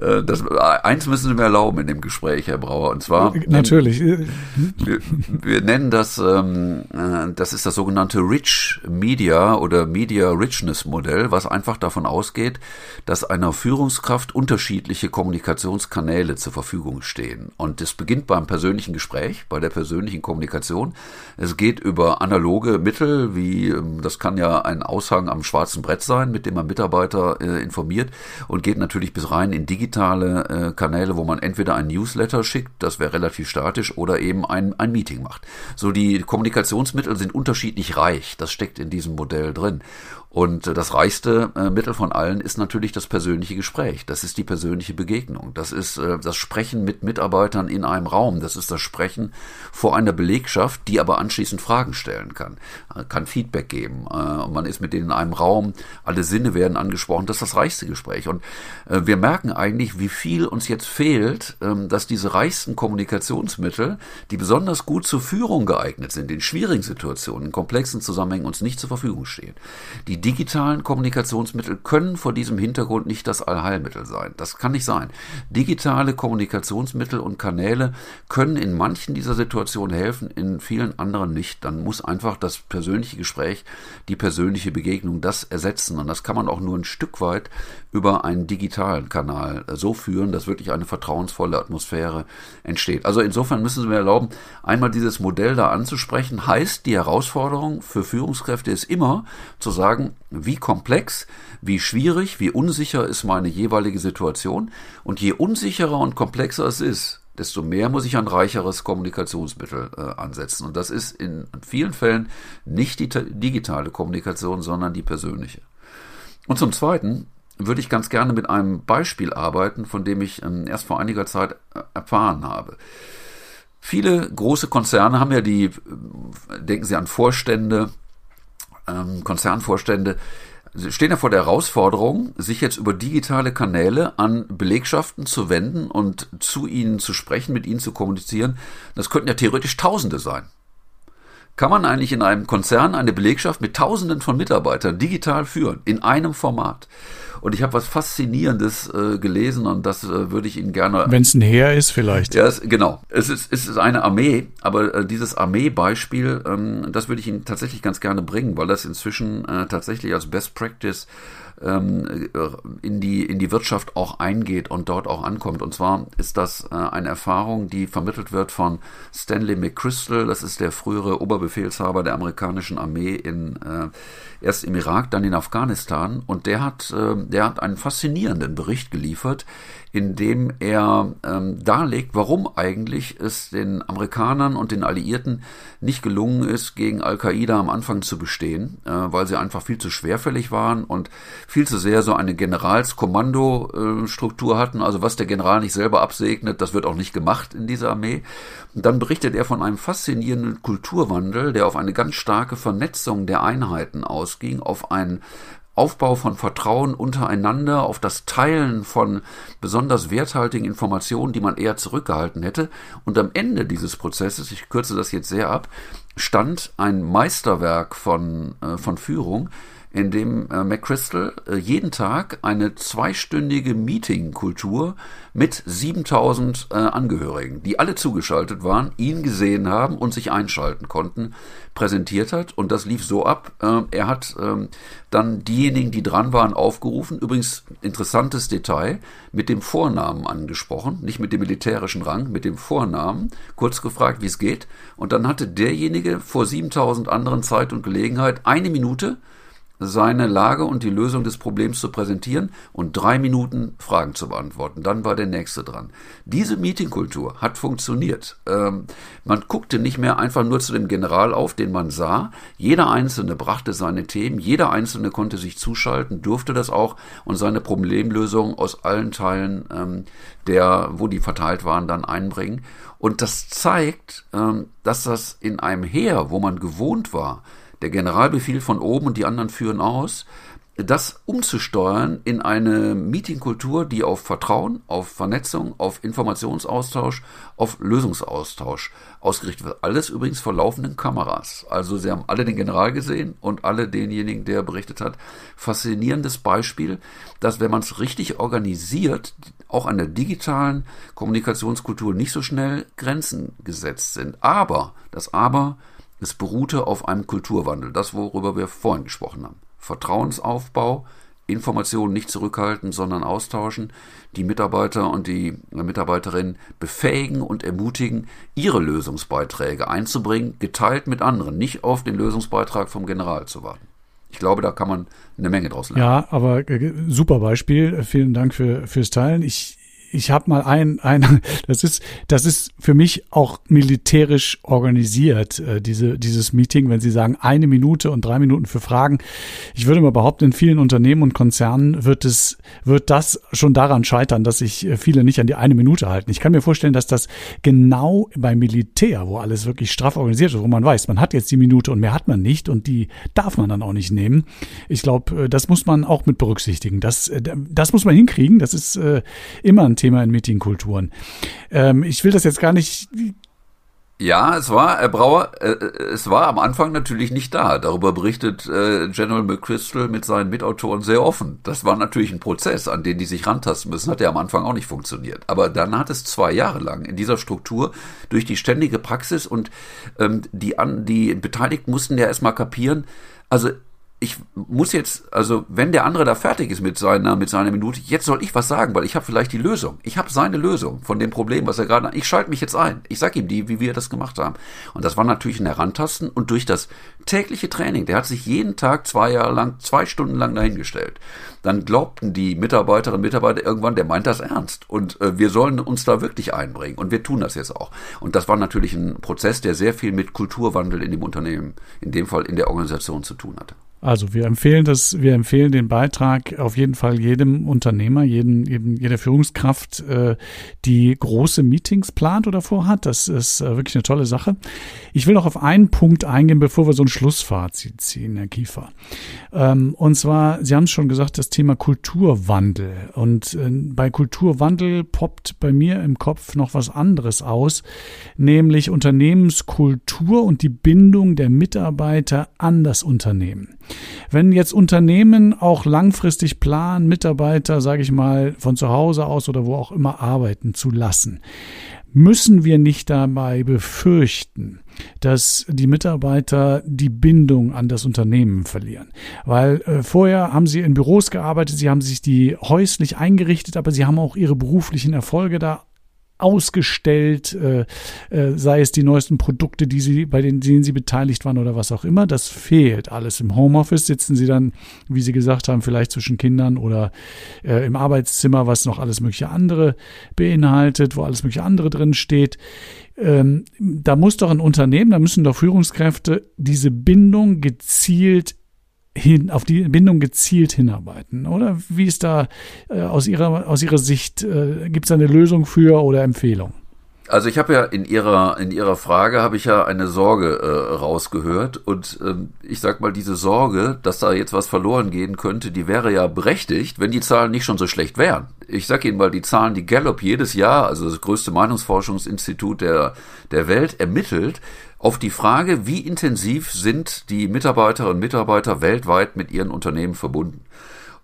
Äh, das, eins müssen Sie mir erlauben in dem Gespräch, Herr Brauer, und zwar. Natürlich. Wir, wir nennen das, ähm, äh, das ist das sogenannte Rich Media oder Media Richness Modell, was einfach davon ausgeht, dass eine einer Führungskraft unterschiedliche Kommunikationskanäle zur Verfügung stehen. Und es beginnt beim persönlichen Gespräch, bei der persönlichen Kommunikation. Es geht über analoge Mittel, wie ähm, das kann ja ein Aushang am schwarzen Brett sein, mit dem man Mitarbeiter äh, informiert und geht natürlich bis rein in digitale äh, Kanäle, wo man entweder ein Newsletter schickt, das wäre relativ statisch, oder eben ein, ein Meeting macht. So die Kommunikationsmittel sind unterschiedlich reich. Das steckt in diesem Modell drin. Und äh, das reichste äh, Mittel von allen ist natürlich das persönliche Gespräch. Das ist die persönliche Begegnung. Das ist äh, das Sprechen mit Mitarbeitern in einem Raum. Das ist das Sprechen vor einer Belegschaft, die aber anschließend Fragen stellen kann, kann Feedback geben. Man ist mit denen in einem Raum. Alle Sinne werden angesprochen. Das ist das reichste Gespräch. Und wir merken eigentlich, wie viel uns jetzt fehlt, ähm, dass diese reichsten Kommunikationsmittel, die besonders gut zur Führung geeignet sind, in schwierigen Situationen, in komplexen Zusammenhängen uns nicht zur Verfügung stehen. Die die digitalen Kommunikationsmittel können vor diesem Hintergrund nicht das Allheilmittel sein. Das kann nicht sein. Digitale Kommunikationsmittel und Kanäle können in manchen dieser Situationen helfen, in vielen anderen nicht. Dann muss einfach das persönliche Gespräch, die persönliche Begegnung das ersetzen. Und das kann man auch nur ein Stück weit über einen digitalen Kanal so führen, dass wirklich eine vertrauensvolle Atmosphäre entsteht. Also insofern müssen Sie mir erlauben, einmal dieses Modell da anzusprechen, heißt die Herausforderung für Führungskräfte ist immer zu sagen, wie komplex, wie schwierig, wie unsicher ist meine jeweilige Situation. Und je unsicherer und komplexer es ist, desto mehr muss ich ein reicheres Kommunikationsmittel äh, ansetzen. Und das ist in vielen Fällen nicht die digitale Kommunikation, sondern die persönliche. Und zum Zweiten würde ich ganz gerne mit einem Beispiel arbeiten, von dem ich ähm, erst vor einiger Zeit äh, erfahren habe. Viele große Konzerne haben ja die, äh, denken Sie an Vorstände, ähm, Konzernvorstände stehen ja vor der Herausforderung, sich jetzt über digitale Kanäle an Belegschaften zu wenden und zu ihnen zu sprechen, mit ihnen zu kommunizieren. Das könnten ja theoretisch Tausende sein. Kann man eigentlich in einem Konzern eine Belegschaft mit Tausenden von Mitarbeitern digital führen, in einem Format? Und ich habe was Faszinierendes äh, gelesen und das äh, würde ich Ihnen gerne. Wenn es ein Heer ist, vielleicht. Ja, es, genau. Es ist, es ist eine Armee, aber äh, dieses Armeebeispiel, ähm, das würde ich Ihnen tatsächlich ganz gerne bringen, weil das inzwischen äh, tatsächlich als Best Practice ähm, in, die, in die Wirtschaft auch eingeht und dort auch ankommt. Und zwar ist das äh, eine Erfahrung, die vermittelt wird von Stanley McChrystal. Das ist der frühere Oberbefehlshaber der amerikanischen Armee in, äh, erst im Irak, dann in Afghanistan. Und der hat, äh, der hat einen faszinierenden Bericht geliefert, in dem er ähm, darlegt, warum eigentlich es den Amerikanern und den Alliierten nicht gelungen ist, gegen Al-Qaida am Anfang zu bestehen, äh, weil sie einfach viel zu schwerfällig waren und viel zu sehr so eine Generalskommandostruktur hatten. Also was der General nicht selber absegnet, das wird auch nicht gemacht in dieser Armee. Und dann berichtet er von einem faszinierenden Kulturwandel, der auf eine ganz starke Vernetzung der Einheiten ausging, auf ein Aufbau von Vertrauen untereinander, auf das Teilen von besonders werthaltigen Informationen, die man eher zurückgehalten hätte. Und am Ende dieses Prozesses, ich kürze das jetzt sehr ab, stand ein Meisterwerk von, äh, von Führung, in dem äh, McChrystal äh, jeden Tag eine zweistündige Meetingkultur mit 7000 äh, Angehörigen, die alle zugeschaltet waren, ihn gesehen haben und sich einschalten konnten, präsentiert hat. Und das lief so ab. Äh, er hat ähm, dann diejenigen, die dran waren, aufgerufen. Übrigens interessantes Detail, mit dem Vornamen angesprochen, nicht mit dem militärischen Rang, mit dem Vornamen, kurz gefragt, wie es geht. Und dann hatte derjenige vor 7000 anderen Zeit und Gelegenheit eine Minute, seine Lage und die Lösung des Problems zu präsentieren und drei Minuten Fragen zu beantworten. Dann war der Nächste dran. Diese Meetingkultur hat funktioniert. Ähm, man guckte nicht mehr einfach nur zu dem General auf, den man sah. Jeder Einzelne brachte seine Themen, jeder Einzelne konnte sich zuschalten, durfte das auch und seine Problemlösung aus allen Teilen, ähm, der, wo die verteilt waren, dann einbringen. Und das zeigt, ähm, dass das in einem Heer, wo man gewohnt war, der Generalbefehl von oben und die anderen führen aus, das umzusteuern in eine Meetingkultur, die auf Vertrauen, auf Vernetzung, auf Informationsaustausch, auf Lösungsaustausch ausgerichtet wird. Alles übrigens vor laufenden Kameras. Also Sie haben alle den General gesehen und alle denjenigen, der berichtet hat. Faszinierendes Beispiel, dass wenn man es richtig organisiert, auch an der digitalen Kommunikationskultur nicht so schnell Grenzen gesetzt sind. Aber, das Aber, es beruhte auf einem Kulturwandel, das worüber wir vorhin gesprochen haben. Vertrauensaufbau, Informationen nicht zurückhalten, sondern austauschen, die Mitarbeiter und die Mitarbeiterinnen befähigen und ermutigen, ihre Lösungsbeiträge einzubringen, geteilt mit anderen, nicht auf den Lösungsbeitrag vom General zu warten. Ich glaube, da kann man eine Menge draus lernen. Ja, aber äh, super Beispiel. Vielen Dank für, fürs Teilen. Ich ich habe mal ein, ein, das ist, das ist für mich auch militärisch organisiert, äh, diese, dieses Meeting, wenn Sie sagen, eine Minute und drei Minuten für Fragen. Ich würde mal behaupten, in vielen Unternehmen und Konzernen wird es, wird das schon daran scheitern, dass sich äh, viele nicht an die eine Minute halten. Ich kann mir vorstellen, dass das genau beim Militär, wo alles wirklich straff organisiert ist, wo man weiß, man hat jetzt die Minute und mehr hat man nicht und die darf man dann auch nicht nehmen. Ich glaube, äh, das muss man auch mit berücksichtigen. Das, äh, das muss man hinkriegen. Das ist äh, immer ein Thema in Meetingkulturen. Ähm, ich will das jetzt gar nicht ja, es war, Herr Brauer, äh, es war am Anfang natürlich nicht da. Darüber berichtet äh, General McChrystal mit seinen Mitautoren sehr offen. Das war natürlich ein Prozess, an den die sich rantasten müssen. Hat ja am Anfang auch nicht funktioniert. Aber dann hat es zwei Jahre lang in dieser Struktur durch die ständige Praxis und ähm, die, an, die Beteiligten mussten ja erstmal kapieren, also ich muss jetzt, also wenn der andere da fertig ist mit seiner, mit seiner Minute, jetzt soll ich was sagen, weil ich habe vielleicht die Lösung. Ich habe seine Lösung von dem Problem, was er gerade. Ich schalte mich jetzt ein. Ich sag ihm die, wie wir das gemacht haben. Und das war natürlich ein Herantasten und durch das tägliche Training. Der hat sich jeden Tag zwei Jahre lang, zwei Stunden lang dahingestellt. Dann glaubten die Mitarbeiterinnen und Mitarbeiter irgendwann, der meint das ernst und äh, wir sollen uns da wirklich einbringen und wir tun das jetzt auch. Und das war natürlich ein Prozess, der sehr viel mit Kulturwandel in dem Unternehmen, in dem Fall in der Organisation zu tun hatte. Also wir empfehlen das, wir empfehlen den Beitrag auf jeden Fall jedem Unternehmer, jedem, jedem jeder Führungskraft, äh, die große Meetings plant oder vorhat. Das ist äh, wirklich eine tolle Sache. Ich will noch auf einen Punkt eingehen, bevor wir so ein Schlussfazit ziehen, Herr Kiefer. Ähm, und zwar, Sie haben es schon gesagt, das Thema Kulturwandel. Und äh, bei Kulturwandel poppt bei mir im Kopf noch was anderes aus, nämlich Unternehmenskultur und die Bindung der Mitarbeiter an das Unternehmen. Wenn jetzt Unternehmen auch langfristig planen, Mitarbeiter, sage ich mal, von zu Hause aus oder wo auch immer arbeiten zu lassen, müssen wir nicht dabei befürchten, dass die Mitarbeiter die Bindung an das Unternehmen verlieren. Weil äh, vorher haben sie in Büros gearbeitet, sie haben sich die häuslich eingerichtet, aber sie haben auch ihre beruflichen Erfolge da ausgestellt, äh, äh, sei es die neuesten Produkte, die sie, bei denen, denen sie beteiligt waren oder was auch immer. Das fehlt alles. Im Homeoffice sitzen sie dann, wie Sie gesagt haben, vielleicht zwischen Kindern oder äh, im Arbeitszimmer, was noch alles mögliche andere beinhaltet, wo alles mögliche andere drin steht. Ähm, da muss doch ein Unternehmen, da müssen doch Führungskräfte diese Bindung gezielt hin, auf die Bindung gezielt hinarbeiten? Oder wie ist da äh, aus, Ihrer, aus Ihrer Sicht, äh, gibt es eine Lösung für oder Empfehlung? Also ich habe ja in Ihrer in Ihrer Frage habe ich ja eine Sorge äh, rausgehört und ähm, ich sag mal diese Sorge, dass da jetzt was verloren gehen könnte, die wäre ja berechtigt, wenn die Zahlen nicht schon so schlecht wären. Ich sag Ihnen mal die Zahlen, die Gallup jedes Jahr, also das größte Meinungsforschungsinstitut der der Welt ermittelt, auf die Frage, wie intensiv sind die Mitarbeiterinnen und Mitarbeiter weltweit mit ihren Unternehmen verbunden.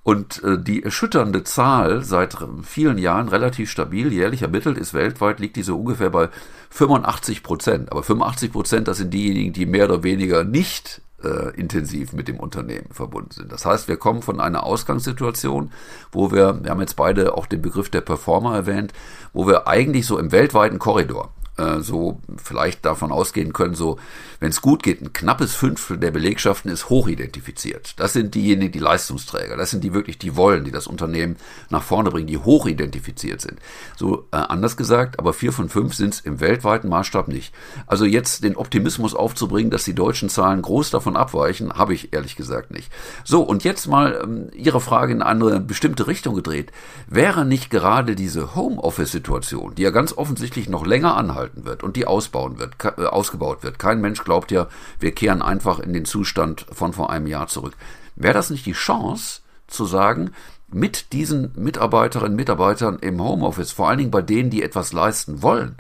Und äh, die erschütternde Zahl seit vielen Jahren relativ stabil, jährlich ermittelt ist weltweit, liegt diese ungefähr bei 85 Prozent. Aber 85 Prozent, das sind diejenigen, die mehr oder weniger nicht äh, intensiv mit dem Unternehmen verbunden sind. Das heißt, wir kommen von einer Ausgangssituation, wo wir, wir haben jetzt beide auch den Begriff der Performer erwähnt, wo wir eigentlich so im weltweiten Korridor äh, so vielleicht davon ausgehen können, so wenn es gut geht, ein knappes Fünftel der Belegschaften ist hochidentifiziert. Das sind diejenigen, die Leistungsträger, das sind die wirklich, die wollen, die das Unternehmen nach vorne bringen, die hochidentifiziert sind. So äh, anders gesagt, aber vier von fünf sind es im weltweiten Maßstab nicht. Also jetzt den Optimismus aufzubringen, dass die deutschen Zahlen groß davon abweichen, habe ich ehrlich gesagt nicht. So, und jetzt mal ähm, Ihre Frage in eine bestimmte Richtung gedreht. Wäre nicht gerade diese Homeoffice-Situation, die ja ganz offensichtlich noch länger anhalten, gehalten wird und die ausbauen wird, äh, ausgebaut wird. Kein Mensch glaubt ja, wir kehren einfach in den Zustand von vor einem Jahr zurück. Wäre das nicht die Chance zu sagen, mit diesen Mitarbeiterinnen und Mitarbeitern im Homeoffice, vor allen Dingen bei denen, die etwas leisten wollen,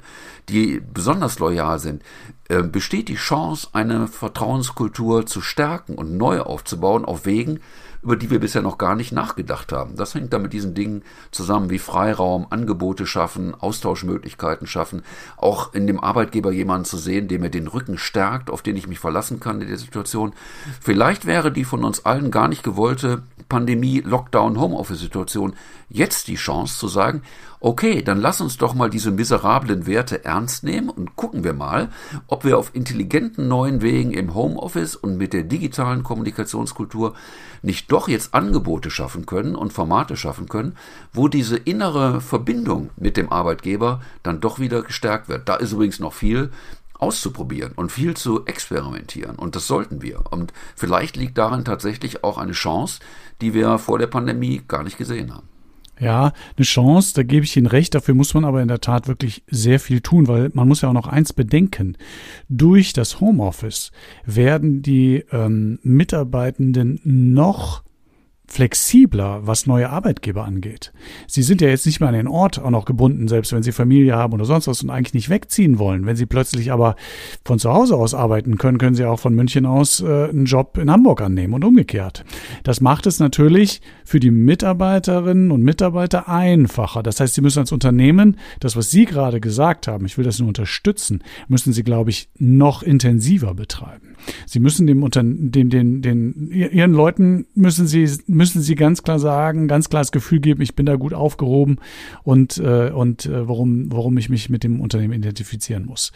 die besonders loyal sind, äh, besteht die Chance, eine Vertrauenskultur zu stärken und neu aufzubauen auf Wegen, über die wir bisher noch gar nicht nachgedacht haben. Das hängt da mit diesen Dingen zusammen wie Freiraum, Angebote schaffen, Austauschmöglichkeiten schaffen, auch in dem Arbeitgeber jemanden zu sehen, der mir den Rücken stärkt, auf den ich mich verlassen kann in der Situation. Vielleicht wäre die von uns allen gar nicht gewollte Pandemie, Lockdown, Homeoffice-Situation jetzt die Chance zu sagen, okay, dann lass uns doch mal diese miserablen Werte ernst nehmen und gucken wir mal, ob wir auf intelligenten neuen Wegen im Homeoffice und mit der digitalen Kommunikationskultur nicht doch jetzt Angebote schaffen können und Formate schaffen können, wo diese innere Verbindung mit dem Arbeitgeber dann doch wieder gestärkt wird. Da ist übrigens noch viel auszuprobieren und viel zu experimentieren. Und das sollten wir. Und vielleicht liegt darin tatsächlich auch eine Chance, die wir vor der Pandemie gar nicht gesehen haben. Ja, eine Chance, da gebe ich Ihnen recht. Dafür muss man aber in der Tat wirklich sehr viel tun, weil man muss ja auch noch eins bedenken. Durch das Homeoffice werden die ähm, Mitarbeitenden noch flexibler, was neue Arbeitgeber angeht. Sie sind ja jetzt nicht mehr an den Ort auch noch gebunden, selbst wenn Sie Familie haben oder sonst was und eigentlich nicht wegziehen wollen. Wenn Sie plötzlich aber von zu Hause aus arbeiten können, können Sie auch von München aus äh, einen Job in Hamburg annehmen und umgekehrt. Das macht es natürlich für die Mitarbeiterinnen und Mitarbeiter einfacher. Das heißt, Sie müssen als Unternehmen das, was Sie gerade gesagt haben, ich will das nur unterstützen, müssen Sie, glaube ich, noch intensiver betreiben. Sie müssen dem Unter dem, den, den, Ihren Leuten müssen Sie müssen Sie ganz klar sagen, ganz klar das Gefühl geben, ich bin da gut aufgehoben und, äh, und äh, warum, warum ich mich mit dem Unternehmen identifizieren muss.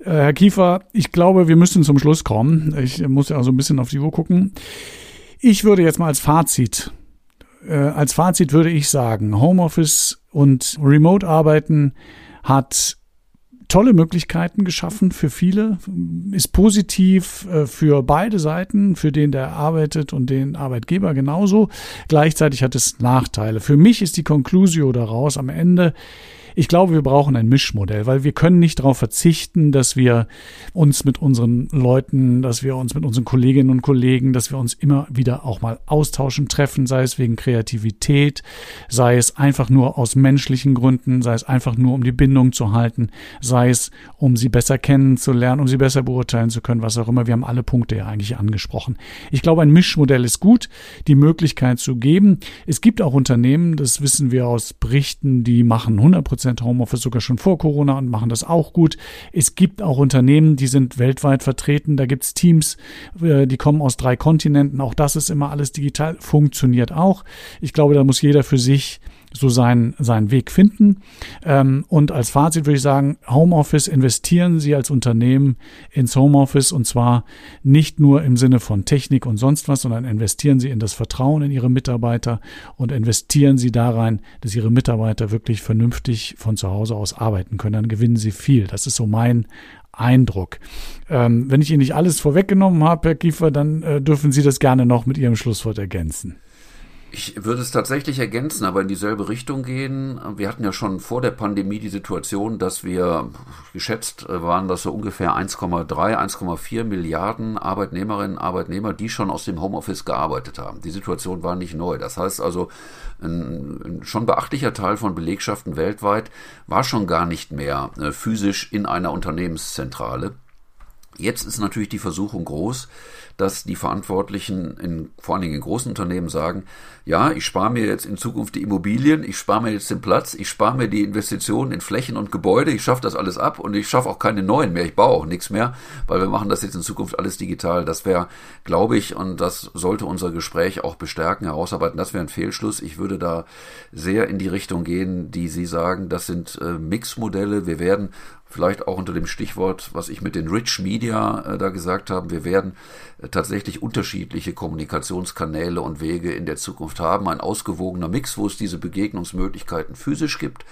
Äh, Herr Kiefer, ich glaube, wir müssen zum Schluss kommen. Ich muss ja auch so ein bisschen auf die Uhr gucken. Ich würde jetzt mal als Fazit, äh, als Fazit würde ich sagen, Homeoffice und Remote-Arbeiten hat tolle Möglichkeiten geschaffen für viele, ist positiv äh, für beide Seiten, für den, der arbeitet und den Arbeitgeber genauso. Gleichzeitig hat es Nachteile. Für mich ist die Conclusio daraus am Ende, ich glaube, wir brauchen ein Mischmodell, weil wir können nicht darauf verzichten, dass wir uns mit unseren Leuten, dass wir uns mit unseren Kolleginnen und Kollegen, dass wir uns immer wieder auch mal austauschen, treffen, sei es wegen Kreativität, sei es einfach nur aus menschlichen Gründen, sei es einfach nur um die Bindung zu halten, sei es um sie besser kennenzulernen, um sie besser beurteilen zu können, was auch immer. Wir haben alle Punkte ja eigentlich angesprochen. Ich glaube, ein Mischmodell ist gut, die Möglichkeit zu geben. Es gibt auch Unternehmen, das wissen wir aus Berichten, die machen 100 Prozent Homeoffice sogar schon vor Corona und machen das auch gut. Es gibt auch Unternehmen, die sind weltweit vertreten. Da gibt es Teams, äh, die kommen aus drei Kontinenten. Auch das ist immer alles digital, funktioniert auch. Ich glaube, da muss jeder für sich so seinen, seinen Weg finden. Ähm, und als Fazit würde ich sagen, Homeoffice investieren Sie als Unternehmen ins Homeoffice und zwar nicht nur im Sinne von Technik und sonst was, sondern investieren Sie in das Vertrauen in Ihre Mitarbeiter und investieren Sie da rein, dass Ihre Mitarbeiter wirklich vernünftig von zu Hause aus arbeiten können. Dann gewinnen Sie viel. Das ist so mein Eindruck. Ähm, wenn ich Ihnen nicht alles vorweggenommen habe, Herr Kiefer, dann äh, dürfen Sie das gerne noch mit Ihrem Schlusswort ergänzen. Ich würde es tatsächlich ergänzen, aber in dieselbe Richtung gehen. Wir hatten ja schon vor der Pandemie die Situation, dass wir geschätzt waren, dass so ungefähr 1,3, 1,4 Milliarden Arbeitnehmerinnen und Arbeitnehmer, die schon aus dem Homeoffice gearbeitet haben. Die Situation war nicht neu. Das heißt also, ein, schon beachtlicher Teil von Belegschaften weltweit war schon gar nicht mehr äh, physisch in einer Unternehmenszentrale. Jetzt ist natürlich die Versuchung groß, dass die Verantwortlichen in, vor allen Dingen in großen Unternehmen sagen, ja, ich spare mir jetzt in Zukunft die Immobilien, ich spare mir jetzt den Platz, ich spare mir die Investitionen in Flächen und Gebäude, ich schaffe das alles ab und ich schaffe auch keine neuen mehr, ich baue auch nichts mehr, weil wir machen das jetzt in Zukunft alles digital. Das wäre, glaube ich, und das sollte unser Gespräch auch bestärken, herausarbeiten, das wäre ein Fehlschluss. Ich würde da sehr in die Richtung gehen, die Sie sagen, das sind äh, Mixmodelle. Wir werden vielleicht auch unter dem Stichwort, was ich mit den Rich Media äh, da gesagt habe, wir werden äh, tatsächlich unterschiedliche Kommunikationskanäle und Wege in der Zukunft haben. Ein ausgewogener Mix, wo es diese Begegnungsmöglichkeiten physisch gibt,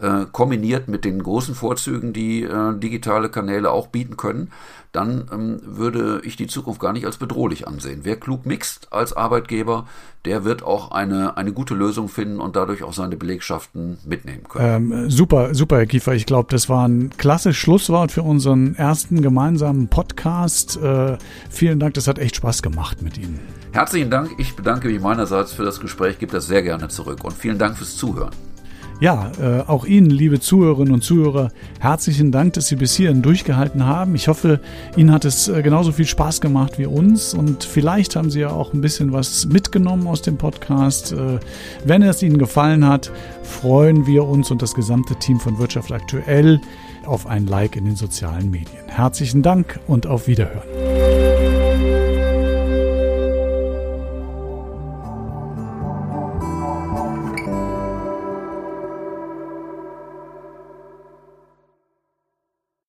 äh, kombiniert mit den großen Vorzügen, die äh, digitale Kanäle auch bieten können, dann ähm, würde ich die Zukunft gar nicht als bedrohlich ansehen. Wer klug mixt als Arbeitgeber, der wird auch eine, eine gute Lösung finden und dadurch auch seine Belegschaften mitnehmen können. Ähm, super, super, Herr Kiefer. Ich glaube, das war ein klasse Schlusswort für unseren ersten gemeinsamen Podcast. Äh, vielen Dank, das hat echt Spaß gemacht mit Ihnen. Herzlichen Dank. Ich bedanke mich meinerseits für das Gespräch, gebe das sehr gerne zurück und vielen Dank fürs Zuhören. Ja, äh, auch Ihnen, liebe Zuhörerinnen und Zuhörer, herzlichen Dank, dass Sie bis hierhin durchgehalten haben. Ich hoffe, Ihnen hat es äh, genauso viel Spaß gemacht wie uns und vielleicht haben Sie ja auch ein bisschen was mitgenommen aus dem Podcast. Äh, wenn es Ihnen gefallen hat, freuen wir uns und das gesamte Team von Wirtschaft aktuell auf ein Like in den sozialen Medien. Herzlichen Dank und auf Wiederhören.